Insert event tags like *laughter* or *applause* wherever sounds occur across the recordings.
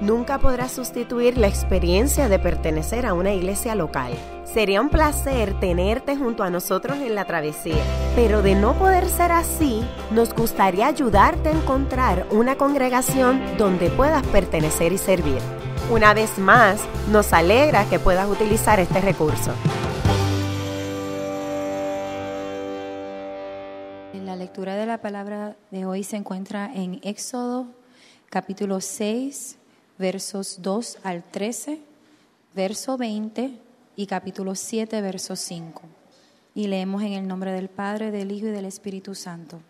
nunca podrá sustituir la experiencia de pertenecer a una iglesia local. Sería un placer tenerte junto a nosotros en la travesía, pero de no poder ser así, nos gustaría ayudarte a encontrar una congregación donde puedas pertenecer y servir. Una vez más, nos alegra que puedas utilizar este recurso. La lectura de la palabra de hoy se encuentra en Éxodo capítulo 6, versos 2 al 13, verso 20 y capítulo 7, verso 5. Y leemos en el nombre del Padre, del Hijo y del Espíritu Santo.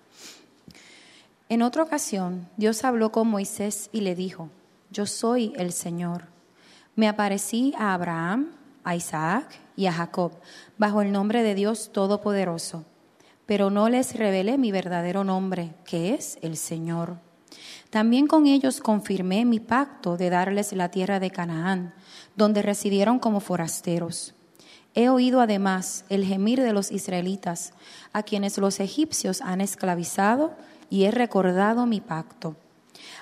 En otra ocasión, Dios habló con Moisés y le dijo, yo soy el Señor. Me aparecí a Abraham, a Isaac y a Jacob bajo el nombre de Dios Todopoderoso, pero no les revelé mi verdadero nombre, que es el Señor. También con ellos confirmé mi pacto de darles la tierra de Canaán, donde residieron como forasteros. He oído además el gemir de los israelitas, a quienes los egipcios han esclavizado, y he recordado mi pacto.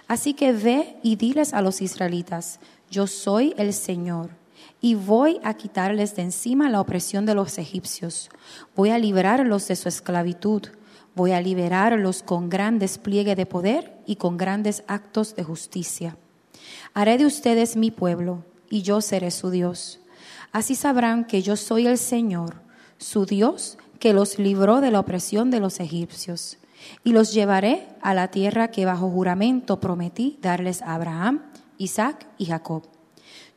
Así que ve y diles a los israelitas, yo soy el Señor, y voy a quitarles de encima la opresión de los egipcios, voy a librarlos de su esclavitud Voy a liberarlos con gran despliegue de poder y con grandes actos de justicia. Haré de ustedes mi pueblo y yo seré su Dios. Así sabrán que yo soy el Señor, su Dios, que los libró de la opresión de los egipcios. Y los llevaré a la tierra que bajo juramento prometí darles a Abraham, Isaac y Jacob.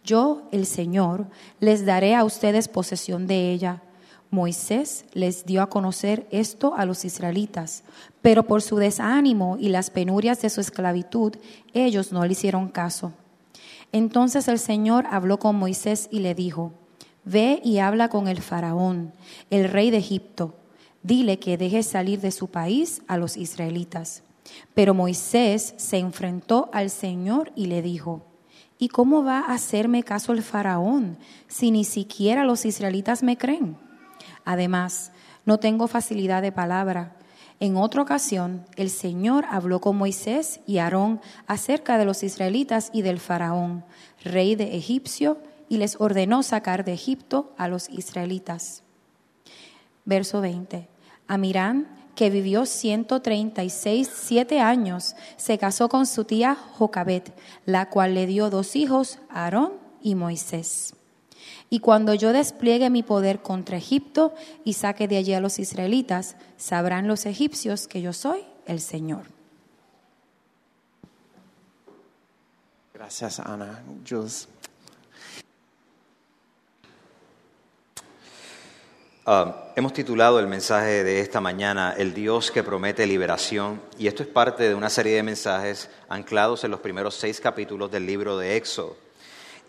Yo, el Señor, les daré a ustedes posesión de ella Moisés les dio a conocer esto a los israelitas, pero por su desánimo y las penurias de su esclavitud, ellos no le hicieron caso. Entonces el Señor habló con Moisés y le dijo, Ve y habla con el faraón, el rey de Egipto. Dile que deje salir de su país a los israelitas. Pero Moisés se enfrentó al Señor y le dijo, ¿Y cómo va a hacerme caso el faraón si ni siquiera los israelitas me creen? Además, no tengo facilidad de palabra. En otra ocasión, el Señor habló con Moisés y Aarón acerca de los israelitas y del faraón, rey de Egipcio, y les ordenó sacar de Egipto a los israelitas. Verso 20. Amirán, que vivió 136, siete años, se casó con su tía Jocabet, la cual le dio dos hijos, Aarón y Moisés. Y cuando yo despliegue mi poder contra Egipto y saque de allí a los israelitas, sabrán los egipcios que yo soy el Señor. Gracias, Ana. Jules. Ah, hemos titulado el mensaje de esta mañana El Dios que promete liberación y esto es parte de una serie de mensajes anclados en los primeros seis capítulos del libro de Éxodo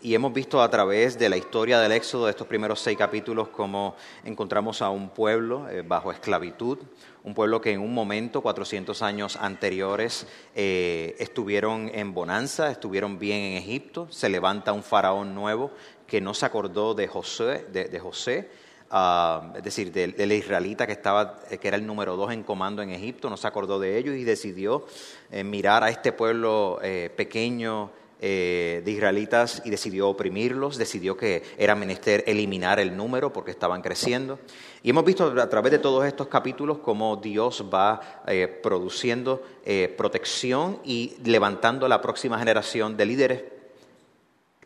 y hemos visto a través de la historia del Éxodo, de estos primeros seis capítulos, cómo encontramos a un pueblo eh, bajo esclavitud, un pueblo que en un momento, 400 años anteriores, eh, estuvieron en bonanza, estuvieron bien en Egipto, se levanta un faraón nuevo que no se acordó de José, de, José ah, es decir, del, israelita que, estaba, que era el número dos en comando en Egipto, no se acordó de ellos y decidió eh, mirar a este pueblo pequeño, eh, de israelitas y decidió oprimirlos, decidió que era menester eliminar el número porque estaban creciendo. Y hemos visto a través de todos estos capítulos cómo Dios va eh, produciendo eh, protección y levantando la próxima generación de líderes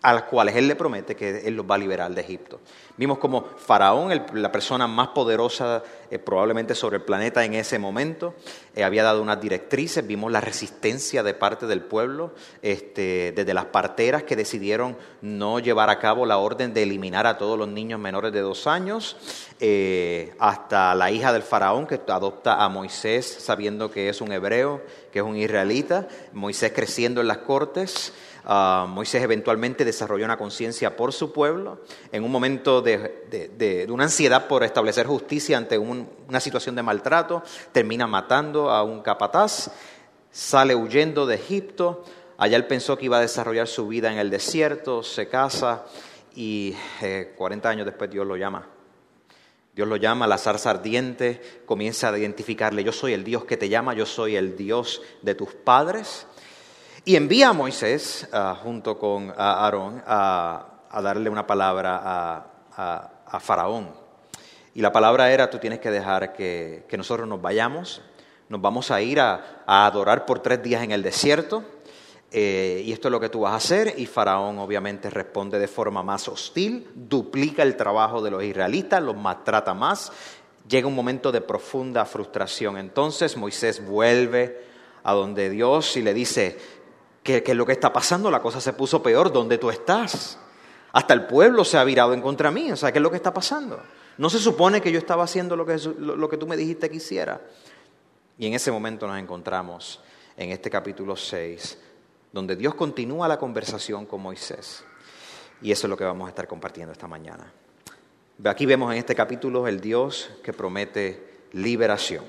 a las cuales Él le promete que Él los va a liberar de Egipto. Vimos como Faraón, la persona más poderosa eh, probablemente sobre el planeta en ese momento, eh, había dado unas directrices, vimos la resistencia de parte del pueblo, este, desde las parteras que decidieron no llevar a cabo la orden de eliminar a todos los niños menores de dos años, eh, hasta la hija del Faraón que adopta a Moisés sabiendo que es un hebreo, que es un israelita, Moisés creciendo en las cortes. Ah, Moisés eventualmente desarrolló una conciencia por su pueblo en un momento de, una ansiedad por establecer justicia ante una situación de maltrato, termina matando a un capataz, sale huyendo de Egipto, Allá él pensó que iba a desarrollar su vida en el desierto, se casa y 40 eh, años después Dios lo llama. Dios lo llama, la zarza ardiente, comienza a identificarle, yo soy el Dios que te llama, yo soy el Dios de tus padres. Y envía a Moisés ah, junto con Aarón a, darle una palabra a, Faraón. Y la palabra era, tú tienes que dejar que, nosotros nos vayamos, nos vamos a ir a adorar por tres días en el desierto eh, y esto es lo que tú vas a hacer. Y Faraón obviamente responde de forma más hostil, duplica el trabajo de los israelitas, los maltrata más. Llega un momento de profunda frustración. Entonces Moisés vuelve a donde Dios y le dice, ¿qué, es lo que está pasando? La cosa se puso peor, ¿dónde tú estás? Hasta el pueblo se ha virado en contra mí. O sea, ¿qué es lo que está pasando? No se supone que yo estaba haciendo lo que, lo que tú me dijiste que hiciera. Y en ese momento nos encontramos en este capítulo 6 donde Dios continúa la conversación con Moisés. Y eso es lo que vamos a estar compartiendo esta mañana. Aquí vemos en este capítulo el Dios que promete liberación.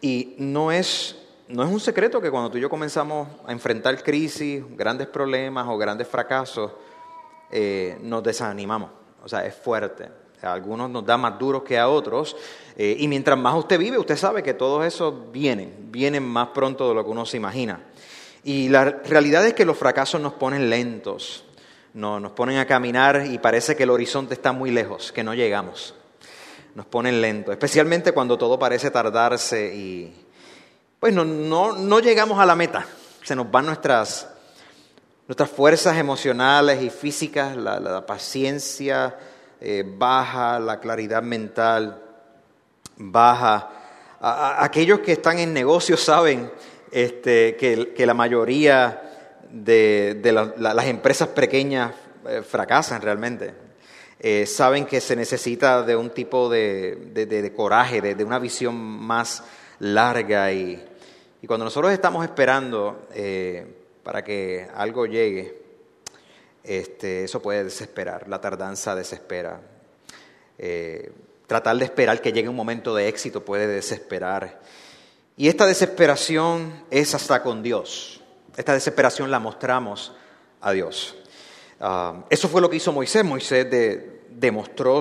Y no es, no es un secreto que cuando tú y yo comenzamos a enfrentar crisis, grandes problemas o grandes fracasos, eh, nos desanimamos. O sea, es fuerte. A algunos nos da más duros que a otros. Eh, y mientras más usted vive, usted sabe que todo eso viene, vienen más pronto de lo que uno se imagina. Y la realidad es que los fracasos nos ponen lentos, nos ponen a caminar y parece que el horizonte está muy lejos, que no llegamos. Nos ponen lentos, especialmente cuando todo parece tardarse y pues no, no, llegamos a la meta. Se nos van nuestras, nuestras fuerzas emocionales y físicas, la, paciencia eh, baja, la claridad mental baja. aquellos que están en negocios saben este, que, la mayoría de, las empresas pequeñas eh, fracasan realmente. Eh, saben que se necesita de un tipo de, coraje, de, una visión más larga y, cuando nosotros estamos esperando eh, para que algo llegue, este, eso puede desesperar, la tardanza desespera. tratar de esperar que llegue un momento de éxito puede desesperar. Y esta desesperación es hasta con Dios. Esta desesperación la mostramos a Dios. Ah, eso fue lo que hizo Moisés. Moisés demostró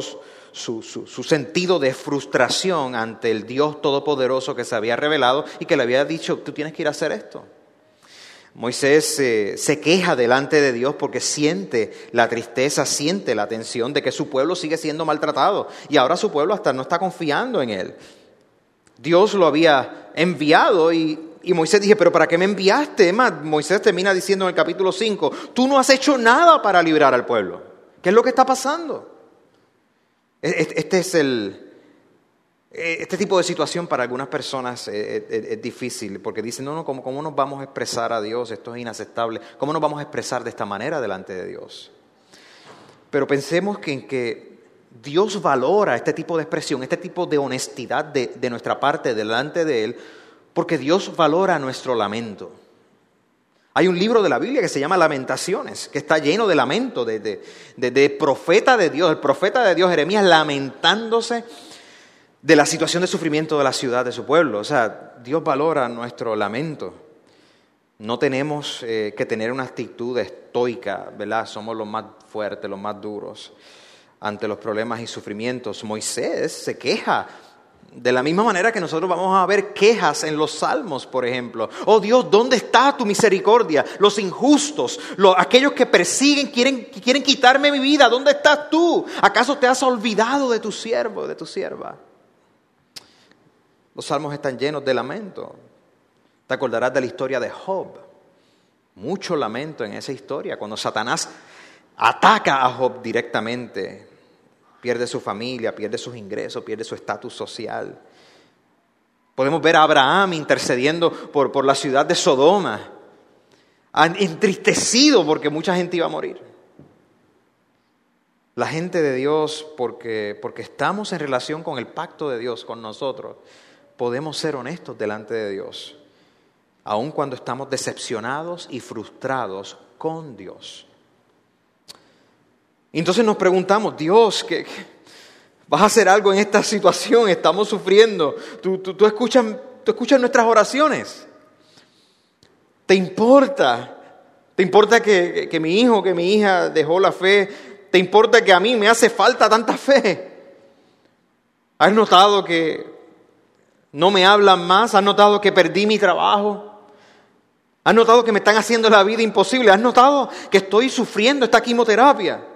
su, su, sentido de frustración ante el Dios Todopoderoso que se había revelado y que le había dicho, tú tienes que ir a hacer esto. Moisés eh, se queja delante de Dios porque siente la tristeza, siente la tensión de que su pueblo sigue siendo maltratado y ahora su pueblo hasta no está confiando en él. Dios lo había enviado y, Moisés dije, pero ¿para qué me enviaste? Moisés termina diciendo en el capítulo 5, tú no has hecho nada para librar al pueblo. ¿Qué es lo que está pasando? Este es el... E, este tipo de situación para algunas personas es, difícil porque dicen, no, no, ¿cómo, ¿cómo nos vamos a expresar a Dios? Esto es inaceptable. ¿Cómo nos vamos a expresar de esta manera delante de Dios? Pero pensemos que en que Dios valora este tipo de expresión, este tipo de honestidad de, nuestra parte delante de Él, porque Dios valora nuestro lamento. Hay un libro de la Biblia que se llama Lamentaciones, que está lleno de lamento, de, de, profeta de Dios, el profeta de Dios Jeremías lamentándose de la situación de sufrimiento de la ciudad, de su pueblo. O sea, Dios valora nuestro lamento. No tenemos eh, que tener una actitud estoica, ¿verdad? Somos los más fuertes, los más duros ante los problemas y sufrimientos. Moisés se queja de la misma manera que nosotros vamos a ver quejas en los salmos, por ejemplo. Oh Dios, ¿dónde está tu misericordia? Los injustos, los, aquellos que persiguen, quieren, quieren quitarme mi vida, ¿dónde estás tú? ¿Acaso te has olvidado de tu siervo, de tu sierva? Los salmos están llenos de lamento. Te acordarás de la historia de Job. Mucho lamento en esa historia, cuando Satanás ataca a Job directamente pierde su familia, pierde sus ingresos, pierde su estatus social. Podemos ver a Abraham intercediendo por, por la ciudad de Sodoma, entristecido porque mucha gente iba a morir. La gente de Dios, porque, porque estamos en relación con el pacto de Dios con nosotros, podemos ser honestos delante de Dios, aun cuando estamos decepcionados y frustrados con Dios. Entonces nos preguntamos, Dios, ¿qué, vas a hacer algo en esta situación? Estamos sufriendo. Tú, escuchas, tú escuchas nuestras oraciones. ¿Te importa? ¿Te importa que, que mi hijo, que mi hija dejó la fe? ¿Te importa que a mí me hace falta tanta fe? ¿Has notado que no me hablan más? ¿Has notado que perdí mi trabajo? ¿Has notado que me están haciendo la vida imposible? ¿Has notado que estoy sufriendo esta quimioterapia?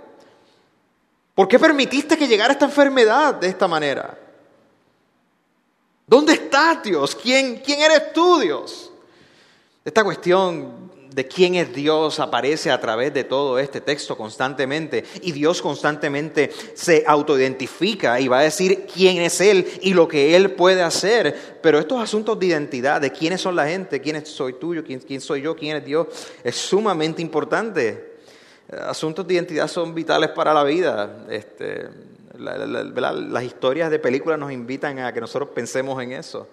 ¿Por qué permitiste que llegara esta enfermedad de esta manera? ¿Dónde estás, Dios? ¿Quién, quién eres tú, Dios? Esta cuestión de quién es Dios aparece a través de todo este texto constantemente y Dios constantemente se autoidentifica y va a decir quién es Él y lo que Él puede hacer. Pero estos asuntos de identidad, de quiénes son la gente, quién soy tuyo, quién, quién soy yo, quién es Dios, es sumamente importante. Asuntos de identidad son vitales para la vida. Este, las historias de películas nos invitan a que nosotros pensemos en eso.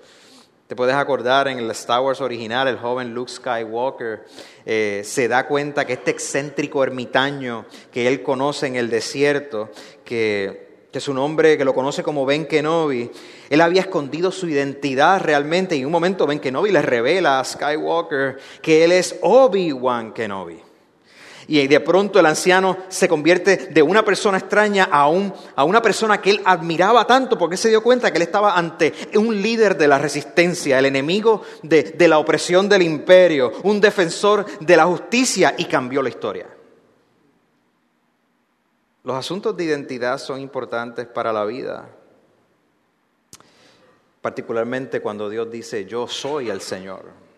Te puedes acordar en el Star Wars original, el joven Luke Skywalker eh, se da cuenta que este excéntrico ermitaño que él conoce en el desierto, que, que su nombre, que lo conoce como Ben Kenobi, él había escondido su identidad realmente y en un momento Ben Kenobi le revela a Skywalker que él es Obi-Wan Kenobi. Y de pronto el anciano se convierte de una persona extraña a, un, a una persona que él admiraba tanto porque se dio cuenta que él estaba ante un líder de la resistencia, el enemigo de, de la opresión del imperio, un defensor de la justicia y cambió la historia. Los asuntos de identidad son importantes para la vida, particularmente cuando Dios dice, yo soy el Señor.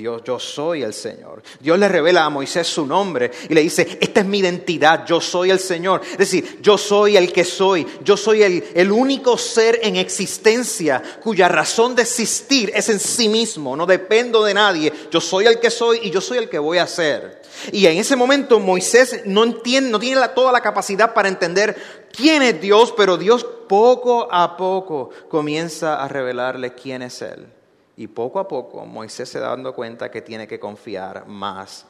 Dios, yo soy el Señor. Dios le revela a Moisés su nombre y le dice, esta es mi identidad, yo soy el Señor. Es decir, yo soy el que soy, yo soy el, el único ser en existencia cuya razón de existir es en sí mismo, no dependo de nadie, yo soy el que soy y yo soy el que voy a ser. Y en ese momento Moisés no, entiende, no tiene toda la capacidad para entender quién es Dios, pero Dios poco a poco comienza a revelarle quién es Él. Y poco a poco Moisés se da dando cuenta que tiene que confiar más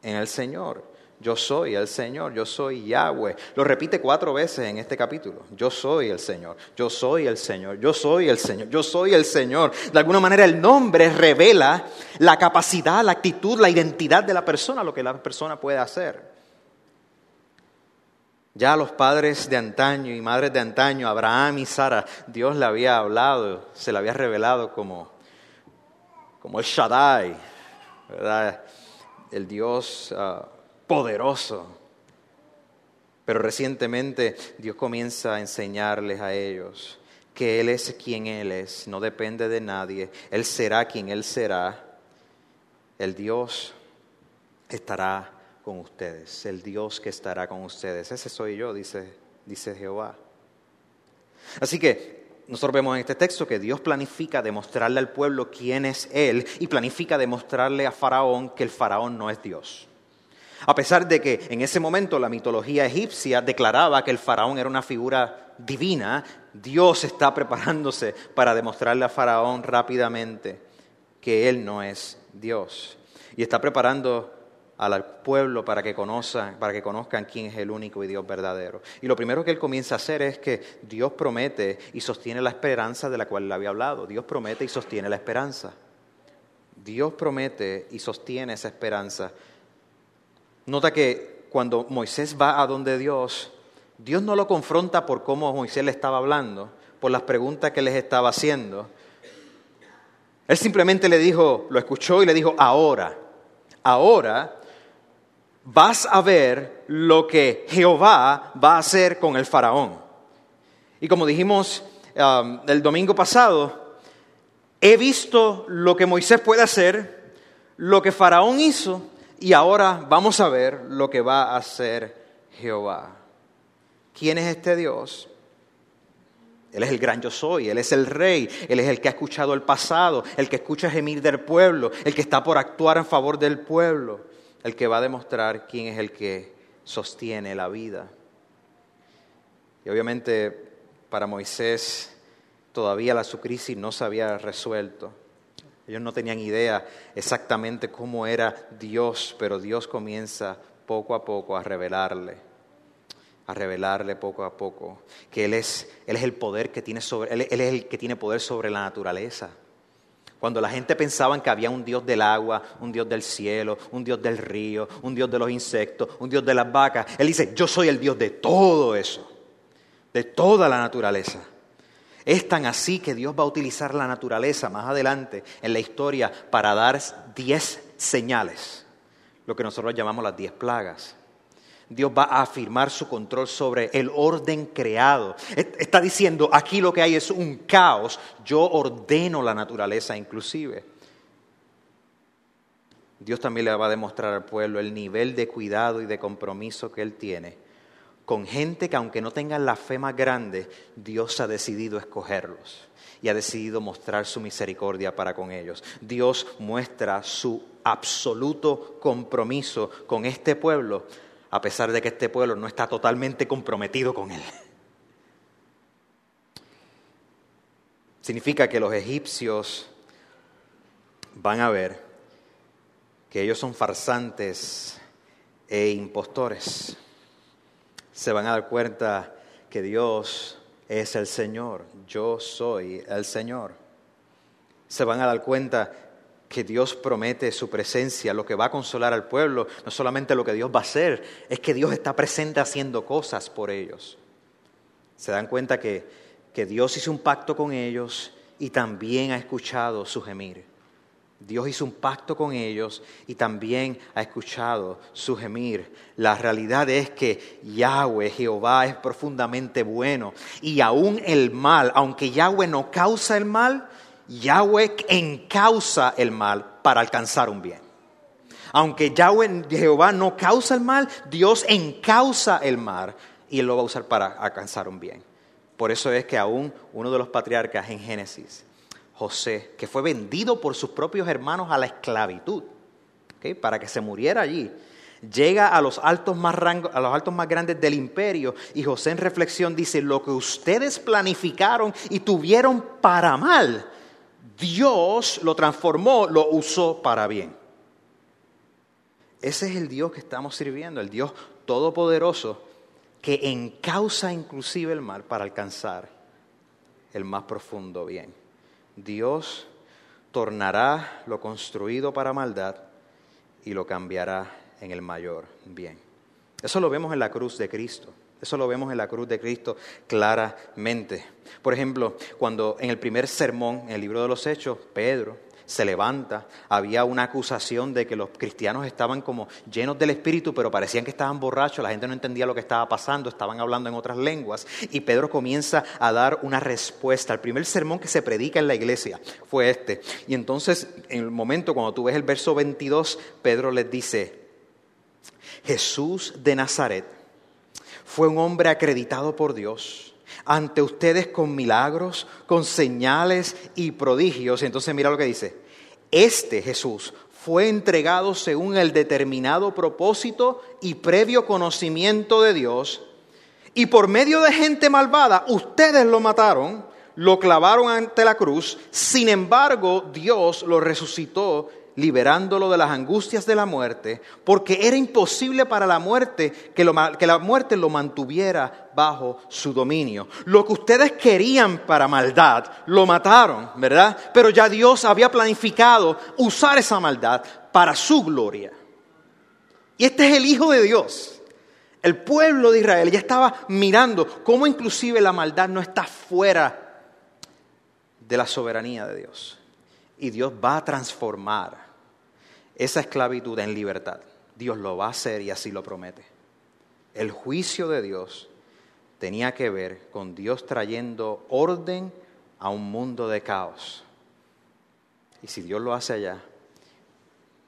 en el Señor. Yo soy el Señor, yo soy Yahweh. Lo repite cuatro veces en este capítulo. Yo soy el Señor, yo soy el Señor, yo soy el Señor, yo soy el Señor. De alguna manera el nombre revela la capacidad, la actitud, la identidad de la persona, lo que la persona puede hacer. Ya los padres de antaño y madres de antaño, Abraham y Sara, Dios le había hablado, se le había revelado como como el Shaddai, ¿verdad? el Dios ah, poderoso. Pero recientemente Dios comienza a enseñarles a ellos que Él es quien Él es, no depende de nadie, Él será quien Él será. El Dios estará con ustedes, el Dios que estará con ustedes. Ese soy yo, dice, dice Jehová. Así que nosotros vemos en este texto que Dios planifica demostrarle al pueblo quién es Él y planifica demostrarle a Faraón que el Faraón no es Dios. A pesar de que en ese momento la mitología egipcia declaraba que el faraón era una figura divina, Dios está preparándose para demostrarle a Faraón rápidamente que Él no es Dios. Y está preparando al pueblo para que, conozcan, para que conozcan quién es el único y Dios verdadero. Y lo primero que él comienza a hacer es que Dios promete y sostiene la esperanza de la cual le había hablado. Dios promete y sostiene la esperanza. Dios promete y sostiene esa esperanza. Nota que cuando Moisés va a donde Dios, Dios no lo confronta por cómo Moisés le estaba hablando, por las preguntas que les estaba haciendo. Él simplemente le dijo, lo escuchó y le dijo, ahora, ahora vas a ver lo que Jehová va a hacer con el faraón. Y como dijimos um, el domingo pasado, he visto lo que Moisés puede hacer, lo que faraón hizo, y ahora vamos a ver lo que va a hacer Jehová. ¿Quién es este Dios? Él es el gran yo soy, Él es el rey, Él es el que ha escuchado el pasado, el que escucha gemir del pueblo, el que está por actuar en favor del pueblo el que va a demostrar quién es el que sostiene la vida. Y obviamente para Moisés todavía la su crisis no se había resuelto. Ellos no tenían idea exactamente cómo era Dios, pero Dios comienza poco a poco a revelarle, a revelarle poco a poco que Él es, él es el poder que tiene sobre, él es el que tiene poder sobre la naturaleza Cuando la gente pensaba que había un Dios del agua, un Dios del cielo, un Dios del río, un Dios de los insectos, un Dios de las vacas, Él dice, yo soy el Dios de todo eso, de toda la naturaleza. Es tan así que Dios va a utilizar la naturaleza más adelante en la historia para dar diez señales, lo que nosotros llamamos las diez plagas. Dios va a afirmar su control sobre el orden creado. Está diciendo, aquí lo que hay es un caos, yo ordeno la naturaleza inclusive. Dios también le va a demostrar al pueblo el nivel de cuidado y de compromiso que Él tiene con gente que aunque no tengan la fe más grande, Dios ha decidido escogerlos y ha decidido mostrar su misericordia para con ellos. Dios muestra su absoluto compromiso con este pueblo a pesar de que este pueblo no está totalmente comprometido con él. Significa que los egipcios van a ver que ellos son farsantes e impostores. Se van a dar cuenta que Dios es el Señor, yo soy el Señor. Se van a dar cuenta que Dios promete su presencia, lo que va a consolar al pueblo, no solamente lo que Dios va a hacer, es que Dios está presente haciendo cosas por ellos. Se dan cuenta que, que Dios hizo un pacto con ellos y también ha escuchado su gemir. Dios hizo un pacto con ellos y también ha escuchado su gemir. La realidad es que Yahweh, Jehová, es profundamente bueno y aún el mal, aunque Yahweh no causa el mal, Yahweh encausa el mal para alcanzar un bien. Aunque Yahweh, Jehová, no causa el mal, Dios encausa el mal y lo va a usar para alcanzar un bien. Por eso es que aún uno de los patriarcas en Génesis, José, que fue vendido por sus propios hermanos a la esclavitud, para que se muriera allí, llega a los, altos más a los altos más grandes del imperio y José en reflexión dice, lo que ustedes planificaron y tuvieron para mal, Dios lo transformó, lo usó para bien. Ese es el Dios que estamos sirviendo, el Dios todopoderoso que encausa inclusive el mal para alcanzar el más profundo bien. Dios tornará lo construido para maldad y lo cambiará en el mayor bien. Eso lo vemos en la cruz de Cristo. Eso lo vemos en la cruz de Cristo claramente. Por ejemplo, cuando en el primer sermón, en el libro de los Hechos, Pedro se levanta, había una acusación de que los cristianos estaban como llenos del Espíritu, pero parecían que estaban borrachos, la gente no entendía lo que estaba pasando, estaban hablando en otras lenguas, y Pedro comienza a dar una respuesta. El primer sermón que se predica en la iglesia fue este. Y entonces, en el momento cuando tú ves el verso 22, Pedro les dice, Jesús de Nazaret, fue un hombre acreditado por Dios ante ustedes con milagros, con señales y prodigios. Entonces mira lo que dice. Este Jesús fue entregado según el determinado propósito y previo conocimiento de Dios. Y por medio de gente malvada, ustedes lo mataron, lo clavaron ante la cruz. Sin embargo, Dios lo resucitó liberándolo de las angustias de la muerte, porque era imposible para la muerte que, que, la muerte lo mantuviera bajo su dominio. Lo que ustedes querían para maldad, lo mataron, ¿verdad? Pero ya Dios había planificado usar esa maldad para su gloria. Y este es el Hijo de Dios. El pueblo de Israel ya estaba mirando cómo inclusive la maldad no está fuera de la soberanía de Dios. Y Dios va a transformar esa esclavitud en libertad. Dios lo va a hacer y así lo promete. El juicio de Dios tenía que ver con Dios trayendo orden a un mundo de caos. Y si Dios lo hace allá,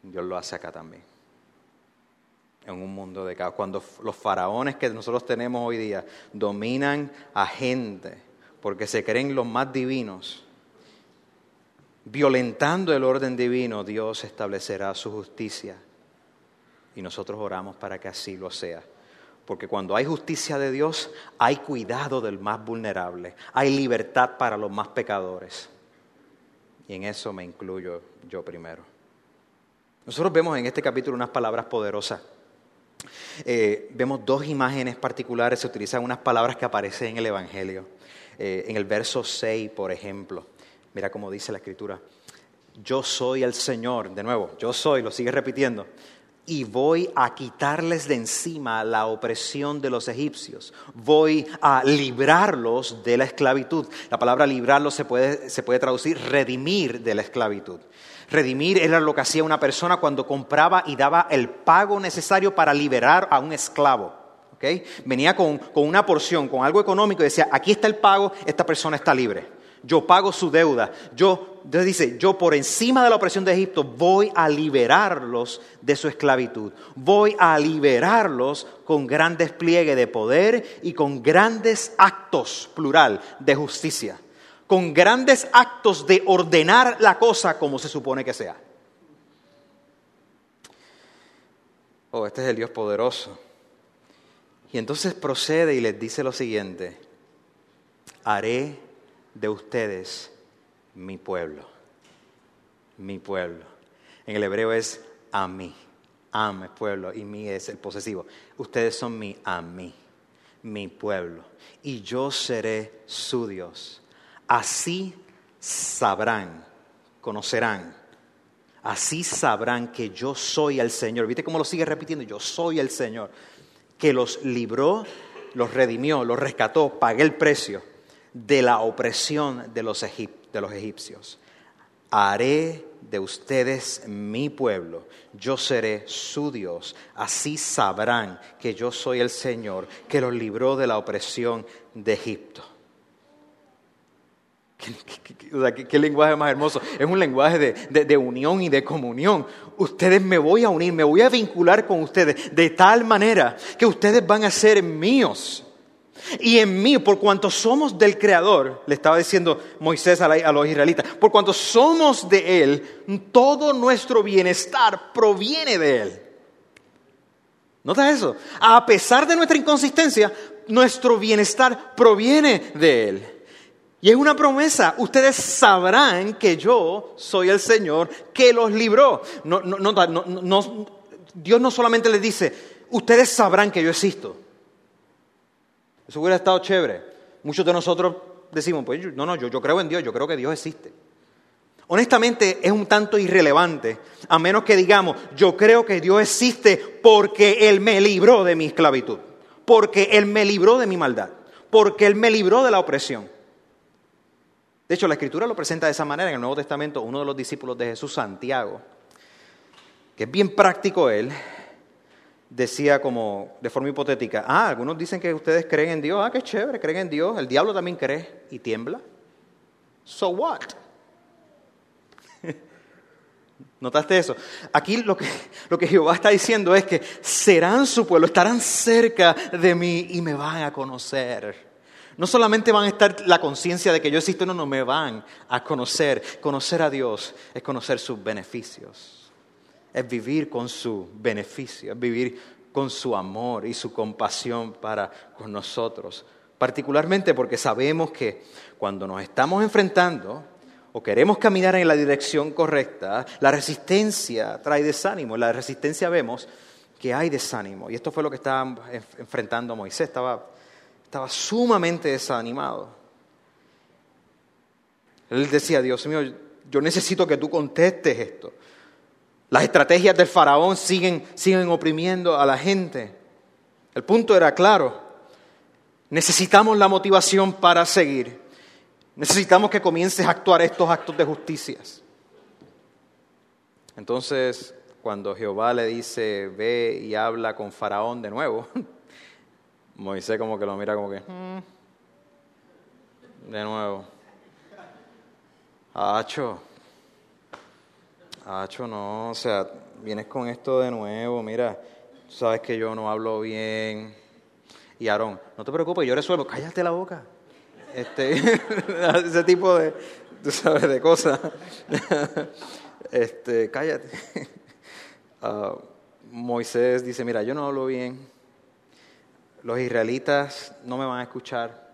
Dios lo hace acá también. En un mundo de caos. Cuando los faraones que nosotros tenemos hoy día dominan a gente porque se creen los más divinos, violentando el orden divino, Dios establecerá su justicia. Y nosotros oramos para que así lo sea. Porque cuando hay justicia de Dios, hay cuidado del más vulnerable, hay libertad para los más pecadores. Y en eso me incluyo yo primero. Nosotros vemos en este capítulo unas palabras poderosas. Eh, vemos dos imágenes particulares, se utilizan unas palabras que aparecen en el Evangelio. Eh, en el verso 6, por ejemplo, Mira cómo dice la escritura. yo soy el Señor, de nuevo, yo soy, lo sigue repitiendo, y voy a quitarles de encima la opresión de los egipcios, voy a librarlos de la esclavitud. La palabra librarlos se puede, se puede traducir redimir de la esclavitud. Redimir era lo que hacía una persona cuando compraba y daba el pago necesario para liberar a un esclavo. Venía con, con una porción, con algo económico y decía, aquí está el pago, esta persona está libre. Yo pago su deuda. Yo, Dios dice, yo por encima de la opresión de Egipto voy a liberarlos de su esclavitud. Voy a liberarlos con gran despliegue de poder y con grandes actos, plural, de justicia. Con grandes actos de ordenar la cosa como se supone que sea. Oh, este es el Dios poderoso. Y entonces procede y les dice lo siguiente, haré de ustedes mi pueblo, mi pueblo. En el hebreo es a mí, am es pueblo y mí es el posesivo. Ustedes son mi a mí, mi pueblo. Y yo seré su Dios. Así sabrán, conocerán. Así sabrán que yo soy el Señor. ¿Viste cómo lo sigue repitiendo? Yo soy el Señor que los libró, los redimió, los rescató, pagué el precio de la opresión de los, de los egipcios. Haré de ustedes mi pueblo, yo seré su Dios. Así sabrán que yo soy el Señor que los libró de la opresión de Egipto. *laughs* ¿Qué, lenguaje más hermoso? Es un lenguaje de, de, unión y de comunión. Ustedes me voy a unir, me voy a vincular con ustedes de tal manera que ustedes van a ser míos. Y en mí, por cuanto somos del Creador, le estaba diciendo Moisés a, los israelitas, por cuanto somos de Él, todo nuestro bienestar proviene de Él. ¿Nota eso? A pesar de nuestra inconsistencia, nuestro bienestar proviene de Él. Y es una promesa, ustedes sabrán que yo soy el Señor que los libró. Dios no solamente les dice, ustedes sabrán que yo existo. Eso hubiera estado chévere. Muchos de nosotros decimos, pues no, no, yo, yo creo en Dios, yo creo que Dios existe. Honestamente es un tanto irrelevante, a menos que digamos, yo creo que Dios existe porque Él me libró de mi esclavitud, porque Él me libró de mi maldad, porque Él me libró de la opresión. De hecho, la escritura lo presenta de esa manera en el Nuevo Testamento. Uno de los discípulos de Jesús, Santiago, que es bien práctico él, decía como de forma hipotética, ah, algunos dicen que ustedes creen en Dios, ah, qué chévere, creen en Dios, el diablo también cree y tiembla. So what? *laughs* ¿Notaste eso? Aquí lo que, lo que Jehová está diciendo es que serán su pueblo, estarán cerca de mí y me van a conocer. No solamente van a estar la conciencia de que yo existo, no, no me van a conocer. Conocer a Dios es conocer sus beneficios. Es vivir con su beneficio, es vivir con su amor y su compasión para con nosotros. Particularmente porque sabemos que cuando nos estamos enfrentando o queremos caminar en la dirección correcta, la resistencia trae desánimo. La resistencia vemos que hay desánimo. Y esto fue lo que estaba enfrentando Moisés. Estaba estaba sumamente desanimado. Él decía, Dios mío, yo necesito que tú contestes esto. Las estrategias del faraón siguen, siguen oprimiendo a la gente. El punto era claro. Necesitamos la motivación para seguir. Necesitamos que comiences a actuar estos actos de justicia. Entonces, cuando Jehová le dice, ve y habla con Faraón de nuevo, *laughs* Moisés como que lo mira como que, mm, de nuevo. Hacho, Hacho, no, o sea, vienes con esto de nuevo, mira, sabes que yo no hablo bien. Y Aarón, no te preocupes, yo resuelvo, cállate la boca. Este, *laughs* ese tipo de, tú sabes, de cosas. *laughs* este, cállate. *laughs* Ah, Moisés dice, mira, yo no hablo bien, los israelitas no me van a escuchar.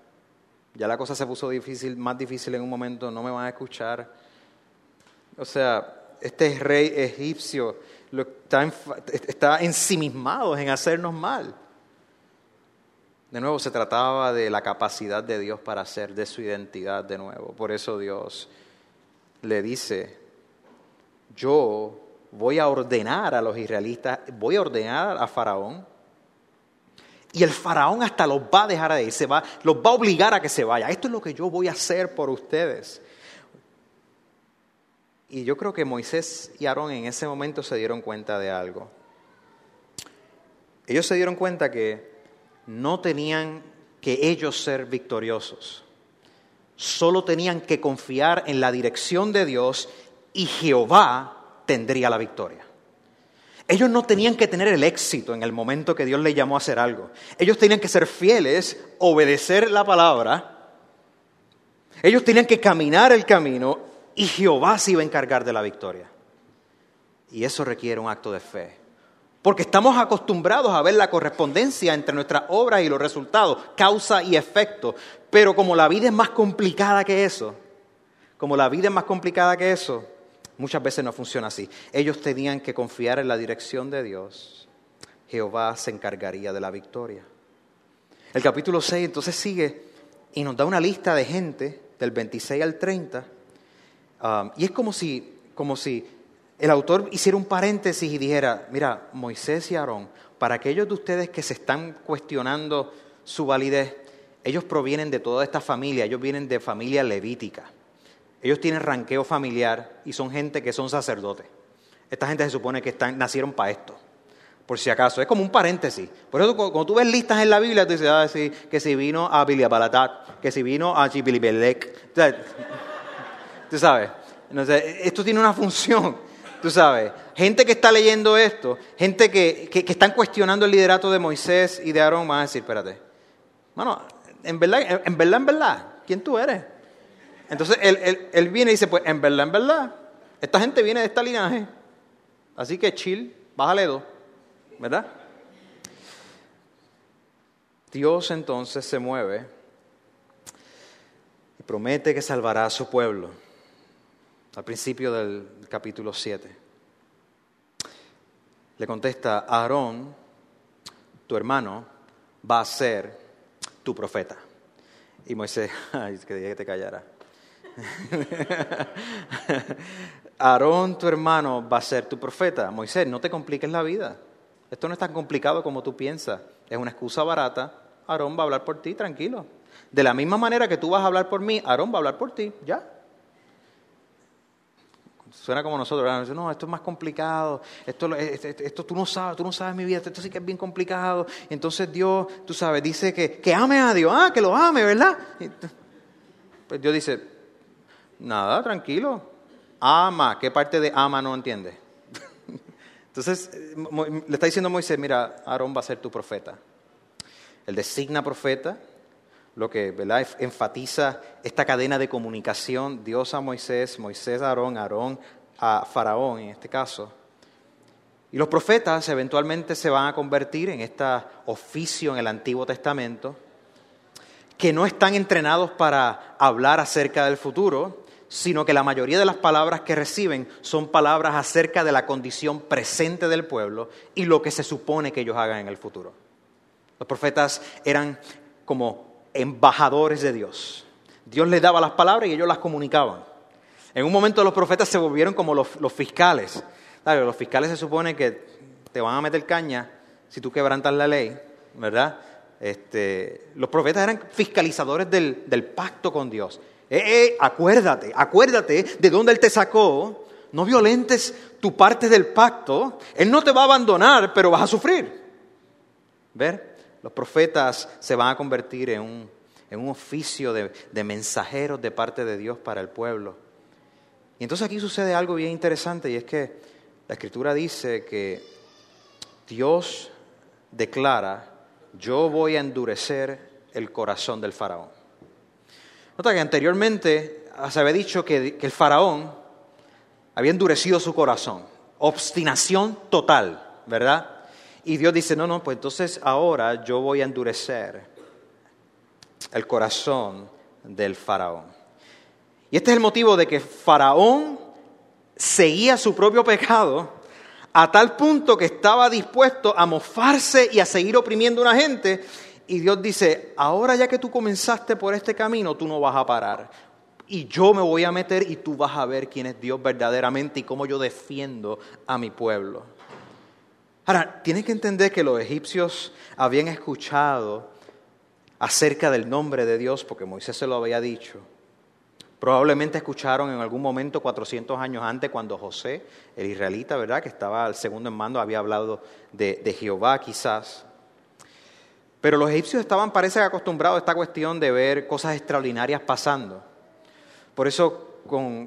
Ya la cosa se puso difícil, más difícil en un momento, no me van a escuchar. O sea, este rey egipcio está, está ensimismado en hacernos mal. De nuevo, se trataba de la capacidad de Dios para hacer, de su identidad de nuevo. Por eso Dios le dice yo voy a ordenar a los israelitas, voy a ordenar a Faraón. Y el faraón hasta los va a dejar de ir, se va, los va a obligar a que se vaya. Esto es lo que yo voy a hacer por ustedes. Y yo creo que Moisés y Aarón en ese momento se dieron cuenta de algo. Ellos se dieron cuenta que no tenían que ellos ser victoriosos. Solo tenían que confiar en la dirección de Dios y Jehová tendría la victoria. Ellos no tenían que tener el éxito en el momento que Dios les llamó a hacer algo. Ellos tenían que ser fieles, obedecer la palabra. Ellos tenían que caminar el camino y Jehová se iba a encargar de la victoria. Y eso requiere un acto de fe. Porque estamos acostumbrados a ver la correspondencia entre nuestras obras y los resultados, causa y efecto. Pero como la vida es más complicada que eso, como la vida es más complicada que eso, muchas veces no funciona así. Ellos tenían que confiar en la dirección de Dios. Jehová se encargaría de la victoria. El capítulo 6 entonces sigue y nos da una lista de gente del 26 al 30. Um, y es como si, como si el autor hiciera un paréntesis y dijera, mira, Moisés y Aarón, para aquellos de ustedes que se están cuestionando su validez, ellos provienen de toda esta familia, ellos vienen de familia levítica. Ellos tienen ranqueo familiar y son gente que son sacerdotes. Esta gente se supone que están, nacieron para esto, por si acaso. Es como un paréntesis. Por eso cuando tú ves listas en la Biblia, tú dices, ah, que si vino a Biliabalatat, que si vino a Chibilibelec. Tú sabes, esto tiene una función. Tú sabes, gente que está leyendo esto, gente que, que, están cuestionando el liderato de Moisés y de Aarón, van a decir, espérate, bueno, en verdad, en verdad, en verdad, ¿quién tú eres? Entonces él, él, viene y dice, pues en verdad, en verdad, esta gente viene de esta linaje, así que chill, bájale dos, ¿verdad? Dios entonces se mueve y promete que salvará a su pueblo al principio del capítulo 7. Le contesta, Aarón, tu hermano, va a ser tu profeta. Y Moisés, *laughs* ay, que dije que te callara. *laughs* Aarón, tu hermano, va a ser tu profeta. Moisés, no te compliques la vida. Esto no es tan complicado como tú piensas. Es una excusa barata. Aarón va a hablar por ti, tranquilo. De la misma manera que tú vas a hablar por mí, Aarón va a hablar por ti, ya. Suena como nosotros, no, esto es más complicado, esto, esto, tú no sabes, tú no sabes mi vida, esto sí que es bien complicado. Entonces Dios, tú sabes, dice que, que ame a Dios, ah, que lo ame, ¿verdad? pues Dios dice, nada, tranquilo, ama, ¿qué parte de ama no entiende? *laughs* entonces le está diciendo Moisés, mira, Aarón va a ser tu profeta. Él designa profeta, lo que enfatiza esta cadena de comunicación, Dios a Moisés, Moisés a Aarón, Aarón a Faraón en este caso. Y los profetas eventualmente se van a convertir en este oficio en el Antiguo Testamento, que no están entrenados para hablar acerca del futuro, sino que la mayoría de las palabras que reciben son palabras acerca de la condición presente del pueblo y lo que se supone que ellos hagan en el futuro. Los profetas eran como embajadores de Dios. Dios les daba las palabras y ellos las comunicaban. En un momento los profetas se volvieron como los, fiscales. los fiscales se supone que te van a meter caña si tú quebrantas la ley, ¿verdad? Este, los profetas eran fiscalizadores del, pacto con Dios. Eh, eh, acuérdate, acuérdate de dónde Él te sacó. No violentes tu parte del pacto. Él no te va a abandonar, pero vas a sufrir. ¿Ver? Los profetas se van a convertir en un, en un oficio de, de mensajeros de parte de Dios para el pueblo. Y entonces aquí sucede algo bien interesante y es que la escritura dice que Dios declara, yo voy a endurecer el corazón del faraón. Nota que anteriormente se había dicho que, que el faraón había endurecido su corazón, obstinación total, ¿verdad? Y Dios dice, no, no, pues entonces ahora yo voy a endurecer el corazón del faraón. Y este es el motivo de que faraón seguía su propio pecado a tal punto que estaba dispuesto a mofarse y a seguir oprimiendo a una gente. Y Dios dice, ahora ya que tú comenzaste por este camino, tú no vas a parar. y yo me voy a meter y tú vas a ver quién es Dios verdaderamente y cómo yo defiendo a mi pueblo. Ahora, tienes que entender que los egipcios habían escuchado acerca del nombre de Dios porque Moisés se lo había dicho. Probablemente escucharon en algún momento 400 años antes cuando José, el israelita, ¿verdad? Que estaba al segundo en mando, había hablado de, de Jehová quizás. Pero los egipcios estaban, parece, acostumbrados a esta cuestión de ver cosas extraordinarias pasando. Por eso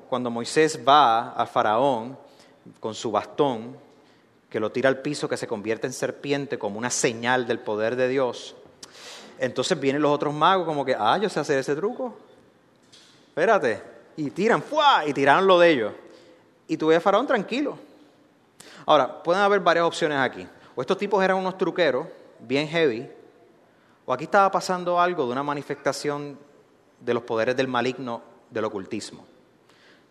cuando Moisés va al faraón con su bastón, que lo tira al piso, que se convierte en serpiente como una señal del poder de Dios, entonces vienen los otros magos como que, ah, yo sé hacer ese truco. Espérate. Y tiran, ¡fua! Y tiraron lo de ellos. Y tú ves a Faraón tranquilo. Ahora, pueden haber varias opciones aquí. O estos tipos eran unos truqueros, bien heavy, o aquí estaba pasando algo de una manifestación de los poderes del maligno del ocultismo,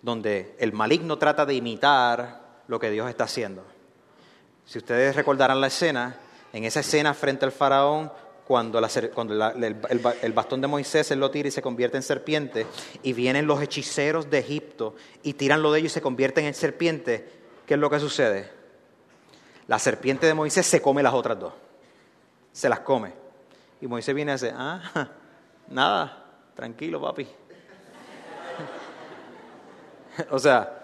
donde el maligno trata de imitar lo que Dios está haciendo. Si ustedes recordarán la escena, en esa escena frente al faraón, cuando, el, bastón de Moisés él lo tira y se convierte en serpiente, y vienen los hechiceros de Egipto y tiran lo de ellos y se convierten en serpiente, ¿qué es lo que sucede? La serpiente de Moisés se come las otras dos, se las come. Y Moisés viene y dice, ah, *laughs* nada, tranquilo papi, *laughs* o sea,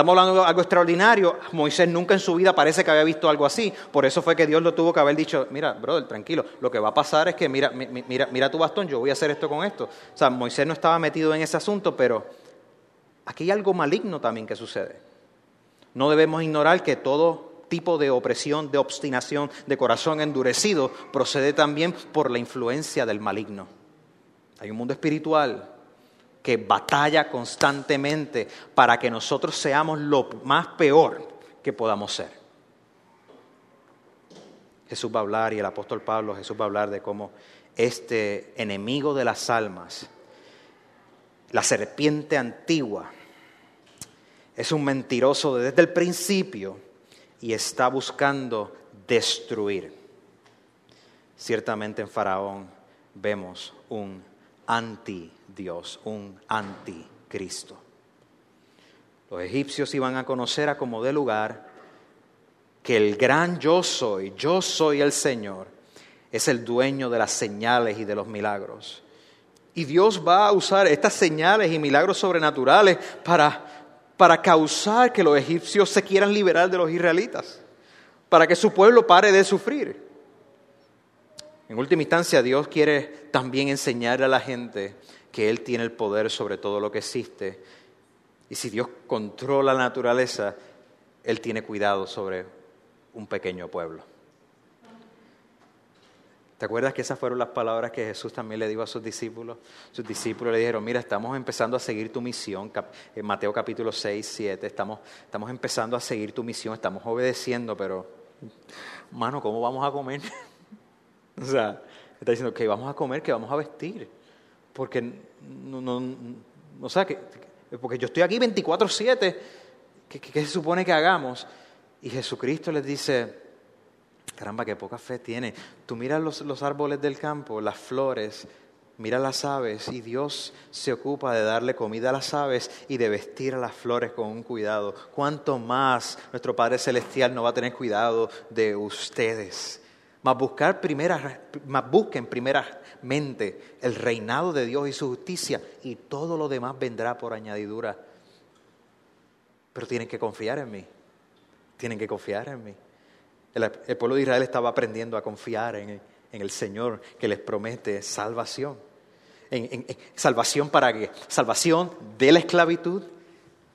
estamos hablando de algo extraordinario. Moisés nunca en su vida parece que había visto algo así. Por eso fue que Dios lo tuvo que haber dicho, mira, brother, tranquilo, lo que va a pasar es que mira, mira, mira tu bastón, yo voy a hacer esto con esto. O sea, Moisés no estaba metido en ese asunto, pero aquí hay algo maligno también que sucede. No debemos ignorar que todo tipo de opresión, de obstinación, de corazón endurecido procede también por la influencia del maligno. Hay un mundo espiritual que batalla constantemente para que nosotros seamos lo más peor que podamos ser. Jesús va a hablar, y el apóstol Pablo, Jesús va a hablar de cómo este enemigo de las almas, la serpiente antigua, es un mentiroso desde el principio y está buscando destruir. Ciertamente en Faraón vemos un anti Dios, un anticristo. Los egipcios iban a conocer a como de lugar que el gran yo soy, yo soy el Señor, es el dueño de las señales y de los milagros. Y Dios va a usar estas señales y milagros sobrenaturales para, para causar que los egipcios se quieran liberar de los israelitas, para que su pueblo pare de sufrir. En última instancia, Dios quiere también enseñar a la gente que Él tiene el poder sobre todo lo que existe. Y si Dios controla la naturaleza, Él tiene cuidado sobre un pequeño pueblo. ¿Te acuerdas que esas fueron las palabras que Jesús también le dijo a sus discípulos? Sus discípulos le dijeron, mira, estamos empezando a seguir tu misión, en Mateo capítulo 6, 7, estamos, estamos empezando a seguir tu misión, estamos obedeciendo, pero, mano, ¿cómo vamos a comer? *laughs* O sea, está diciendo que vamos a comer, que vamos a vestir. Porque no, no, o sea, que, porque yo estoy aquí 24/7, ¿qué, ¿qué, se supone que hagamos? Y Jesucristo les dice, caramba, qué poca fe tiene. Tú miras los, los árboles del campo, las flores, mira las aves y Dios se ocupa de darle comida a las aves y de vestir a las flores con un cuidado. ¿Cuánto más nuestro Padre Celestial no va a tener cuidado de ustedes? Mas, buscar primera, más busquen primeramente el reinado de Dios y su justicia y todo lo demás vendrá por añadidura. Pero tienen que confiar en mí. Tienen que confiar en mí. El, pueblo de Israel estaba aprendiendo a confiar en, el Señor que les promete salvación. salvación para qué? Salvación de la esclavitud,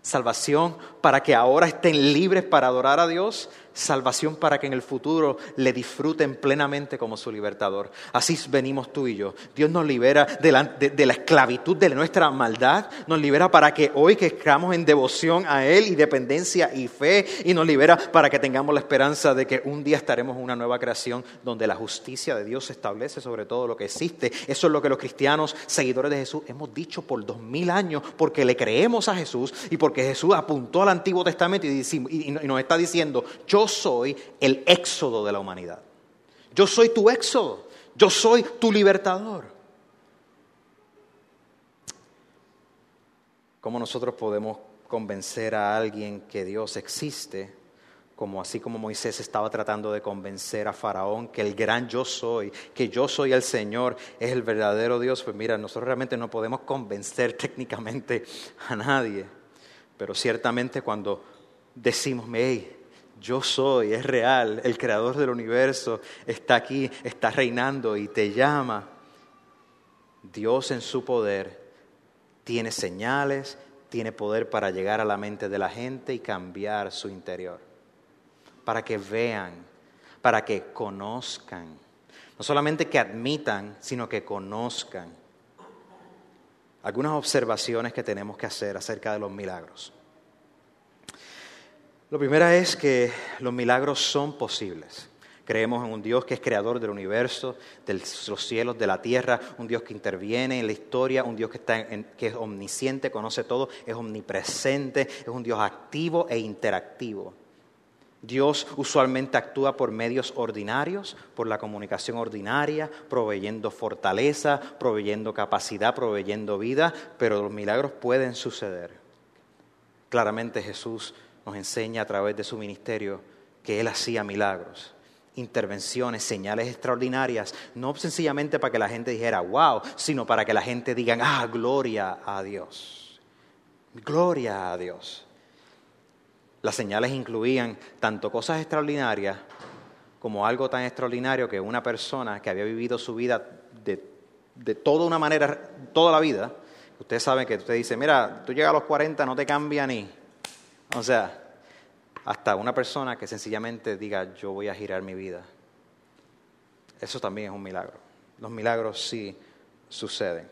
salvación para que ahora estén libres para adorar a Dios, salvación para que en el futuro le disfruten plenamente como su libertador. Así venimos tú y yo. Dios nos libera de la, esclavitud de nuestra maldad, nos libera para que hoy que estamos en devoción a Él y dependencia y fe, y nos libera para que tengamos la esperanza de que un día estaremos en una nueva creación donde la justicia de Dios se establece sobre todo lo que existe. Eso es lo que los cristianos, seguidores de Jesús, hemos dicho por dos mil años porque le creemos a Jesús y porque Jesús apuntó al Antiguo Testamento y, y nos está diciendo, yo soy el éxodo de la humanidad. Yo soy tu éxodo. Yo soy tu libertador. ¿Cómo nosotros podemos convencer a alguien que Dios existe, como así como Moisés estaba tratando de convencer a Faraón que el gran yo soy, que yo soy el Señor, es el verdadero Dios? Pues mira, nosotros realmente no podemos convencer *laughs* técnicamente a nadie, pero ciertamente cuando decimos, hey, yo soy, es real, el creador del universo está aquí, está reinando y te llama. Dios en su poder tiene señales, tiene poder para llegar a la mente de la gente y cambiar su interior, para que vean, para que conozcan, no solamente que admitan, sino que conozcan. Algunas observaciones que tenemos que hacer acerca de los milagros. Lo primero es que los milagros son posibles. Creemos en un Dios que es creador del universo, de los cielos, de la tierra, un Dios que interviene en la historia, un Dios que, está que es omnisciente, conoce todo, es omnipresente, es un Dios activo e interactivo. Dios usualmente actúa por medios ordinarios, por la comunicación ordinaria, proveyendo fortaleza, proveyendo capacidad, proveyendo vida, pero los milagros pueden suceder. Claramente Jesús nos enseña a través de su ministerio que Él hacía milagros intervenciones, señales extraordinarias, no sencillamente para que la gente dijera, wow, sino para que la gente diga, ah, gloria a Dios. Gloria a Dios. Las señales incluían tanto cosas extraordinarias como algo tan extraordinario que una persona que había vivido su vida de, de toda una manera, toda la vida, ustedes saben que usted dice, mira, tú llegas a los 40, no te cambia ni. O sea, hasta una persona que sencillamente diga, yo voy a girar mi vida. Eso también es un milagro. Los milagros sí suceden.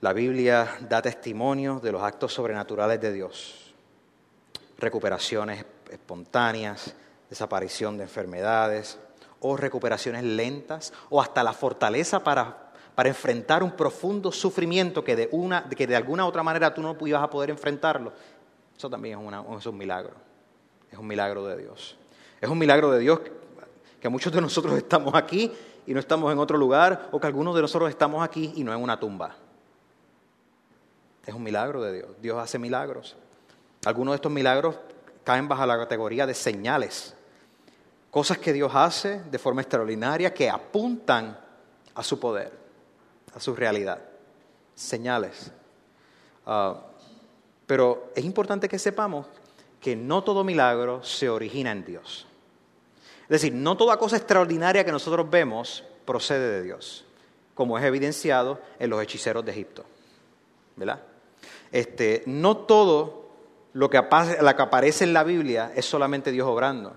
La Biblia da testimonio de los actos sobrenaturales de Dios. Recuperaciones espontáneas, desaparición de enfermedades, o recuperaciones lentas, o hasta la fortaleza para, para enfrentar un profundo sufrimiento que de, una, que de alguna otra manera tú no ibas a poder enfrentarlo eso también es, un milagro. Es un milagro de Dios. Es un milagro de Dios que muchos de nosotros estamos aquí y no estamos en otro lugar, o que algunos de nosotros estamos aquí y no en una tumba. Es un milagro de Dios. Dios hace milagros. Algunos de estos milagros caen bajo la categoría de señales. Cosas que Dios hace de forma extraordinaria que apuntan a su poder, a su realidad. Señales. Ah, pero es importante que sepamos que no todo milagro se origina en Dios. Es decir, no toda cosa extraordinaria que nosotros vemos procede de Dios, como es evidenciado en los hechiceros de Egipto. ¿Verdad? Este, no todo lo que, aparece en la Biblia es solamente Dios obrando.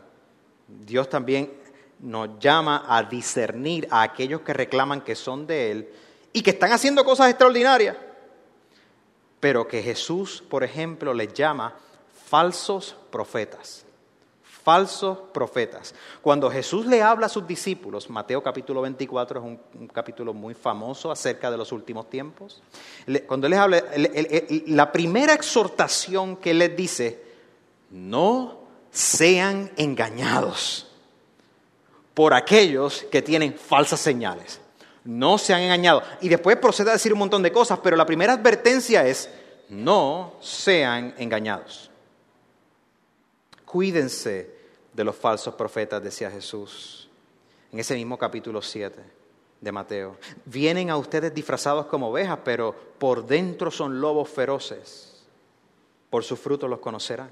Dios también nos llama a discernir a aquellos que reclaman que son de Él y que están haciendo cosas extraordinarias pero que Jesús, por ejemplo, les llama falsos profetas. Falsos profetas. Cuando Jesús le habla a sus discípulos, Mateo capítulo 24 es un, capítulo muy famoso acerca de los últimos tiempos. Cuando él les habla, la primera exhortación que les dice, no sean engañados por aquellos que tienen falsas señales no se han engañado. Y después procede a decir un montón de cosas, pero la primera advertencia es, no sean engañados. Cuídense de los falsos profetas, decía Jesús en ese mismo capítulo 7 de Mateo. Vienen a ustedes disfrazados como ovejas, pero por dentro son lobos feroces. Por sus frutos los conocerán.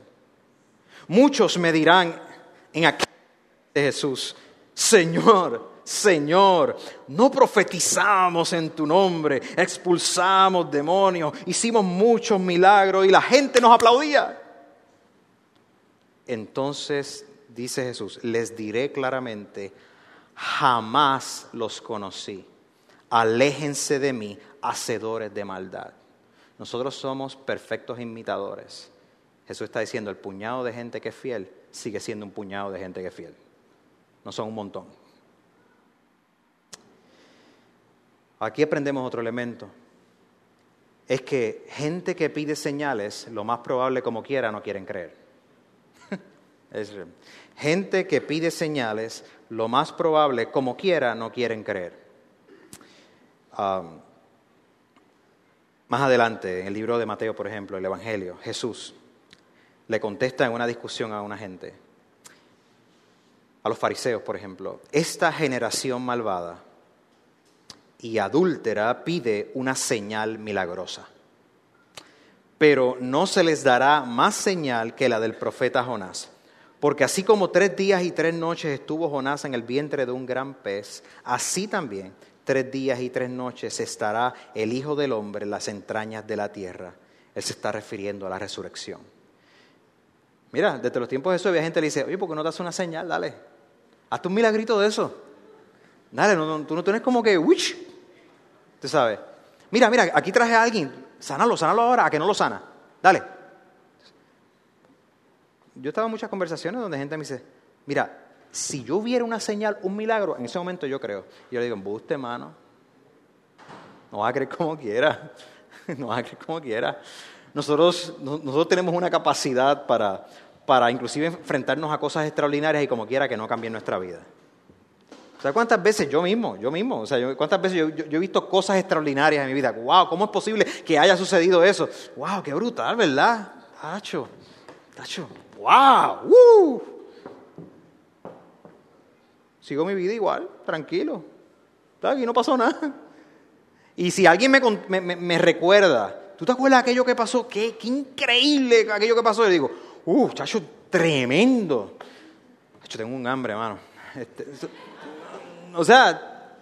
Muchos me dirán en aquel de Jesús, Señor, Señor, no profetizamos en tu nombre, expulsamos demonios, hicimos muchos milagros y la gente nos aplaudía. Entonces, dice Jesús, les diré claramente, jamás los conocí. Aléjense de mí, hacedores de maldad. Nosotros somos perfectos imitadores. Jesús está diciendo, el puñado de gente que es fiel sigue siendo un puñado de gente que es fiel. No son un montón. Aquí aprendemos otro elemento. Es que gente que pide señales, lo más probable como quiera, no quieren creer. *laughs* es, gente que pide señales, lo más probable como quiera, no quieren creer. Más adelante, en el libro de Mateo, por ejemplo, el Evangelio, Jesús le contesta en una discusión a una gente, a los fariseos, por ejemplo, esta generación malvada y adúltera pide una señal milagrosa, pero no se les dará más señal que la del profeta Jonás. Porque así como tres días y tres noches estuvo Jonás en el vientre de un gran pez, así también tres días y tres noches estará el Hijo del Hombre en las entrañas de la tierra. Él se está refiriendo a la resurrección. Mira, desde los tiempos de eso había gente que le dice, oye, ¿por qué no das una señal? Dale, hazte un milagrito de eso. Dale, tú no tienes como que, tú sabes. Mira, mira, aquí traje a alguien, sánalo, sánalo ahora, a que no lo sana. Dale. Yo estaba en muchas conversaciones donde gente me dice, mira, si yo viera una señal, un milagro, en ese momento yo creo. Y yo le digo, embuste, mano. No vas a creer como quiera. *laughs* No vas a creer como quiera. Nosotros, nosotros tenemos una capacidad para, para inclusive enfrentarnos a cosas extraordinarias y como quiera que no cambien nuestra vida. O sea, ¿cuántas veces yo mismo, yo mismo, o sea, cuántas veces yo, he visto cosas extraordinarias en mi vida? ¡Wow! ¿Cómo es posible que haya sucedido eso? ¡Wow! ¡Qué brutal, ¿verdad? Tacho, tacho, ¡wow! ¡Uh! Sigo mi vida igual, tranquilo. Aquí no pasó nada. Y si alguien me, recuerda, ¿tú te acuerdas de aquello que pasó? ¿Qué, increíble aquello que pasó! Y digo, ¡uh, chacho, tremendo! Chacho, tengo un hambre, hermano. Este, o sea,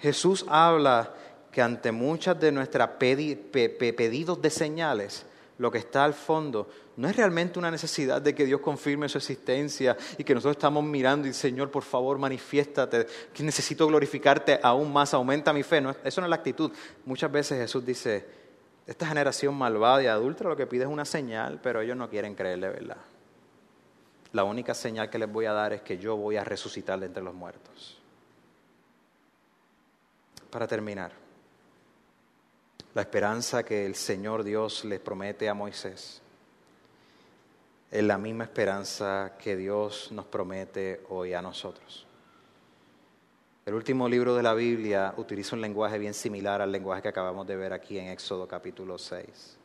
Jesús habla que ante muchas de nuestras pedidos de señales, lo que está al fondo no es realmente una necesidad de que Dios confirme su existencia y que nosotros estamos mirando y Señor, por favor, manifiéstate, que necesito glorificarte aún más, aumenta mi fe. No, eso no es la actitud. Muchas veces Jesús dice, esta generación malvada y adulta lo que pide es una señal, pero ellos no quieren creerle, ¿verdad? La única señal que les voy a dar es que yo voy a resucitar de entre los muertos. Para terminar, la esperanza que el Señor Dios les promete a Moisés es la misma esperanza que Dios nos promete hoy a nosotros. El último libro de la Biblia utiliza un lenguaje bien similar al lenguaje que acabamos de ver aquí en Éxodo capítulo 6.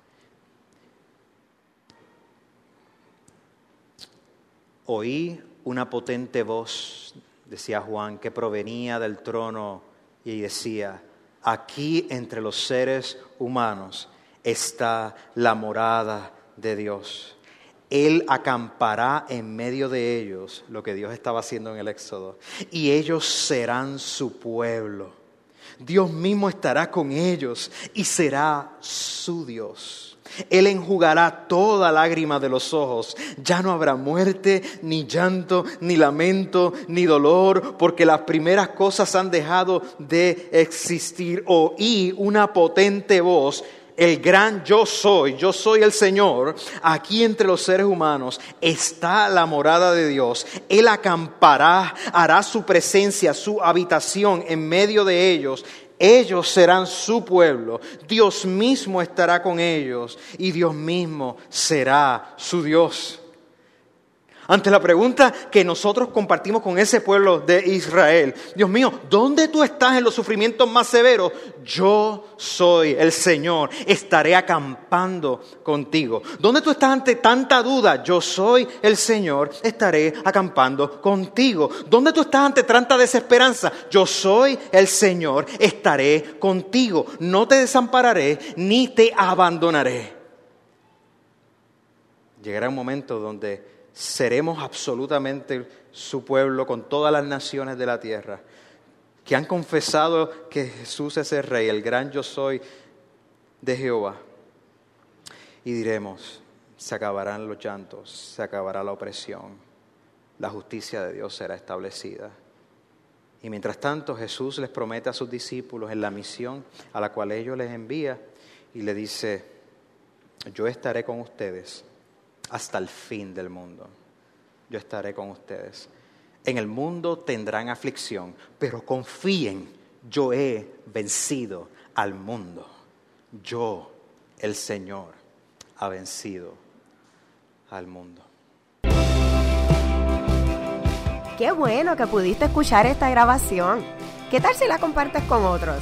Oí una potente voz, decía Juan, que provenía del trono y decía, aquí entre los seres humanos está la morada de Dios. Él acampará en medio de ellos lo que Dios estaba haciendo en el Éxodo. Y ellos serán su pueblo. Dios mismo estará con ellos y será su Dios. Él enjugará toda lágrima de los ojos. Ya no habrá muerte, ni llanto, ni lamento, ni dolor, porque las primeras cosas han dejado de existir. Oí una potente voz el gran yo soy, yo soy el Señor, aquí entre los seres humanos está la morada de Dios. Él acampará, hará su presencia, su habitación en medio de ellos ellos serán su pueblo, Dios mismo estará con ellos y Dios mismo será su Dios. Ante la pregunta que nosotros compartimos con ese pueblo de Israel, Dios mío, ¿dónde tú estás en los sufrimientos más severos? Yo soy el Señor, estaré acampando contigo. ¿Dónde tú estás ante tanta duda? Yo soy el Señor, estaré acampando contigo. ¿Dónde tú estás ante tanta desesperanza? Yo soy el Señor, estaré contigo. No te desampararé ni te abandonaré. Llegará un momento donde seremos absolutamente su pueblo con todas las naciones de la tierra, que han confesado que Jesús es el Rey, el gran yo soy de Jehová. Y diremos, se acabarán los llantos, se acabará la opresión, la justicia de Dios será establecida. Y mientras tanto Jesús les promete a sus discípulos en la misión a la cual ellos les envía y le dice, yo estaré con ustedes hasta el fin del mundo. Yo estaré con ustedes. En el mundo tendrán aflicción, pero confíen, yo he vencido al mundo. Yo, el Señor, ha vencido al mundo. Qué bueno que pudiste escuchar esta grabación. ¿Qué tal si la compartes con otros?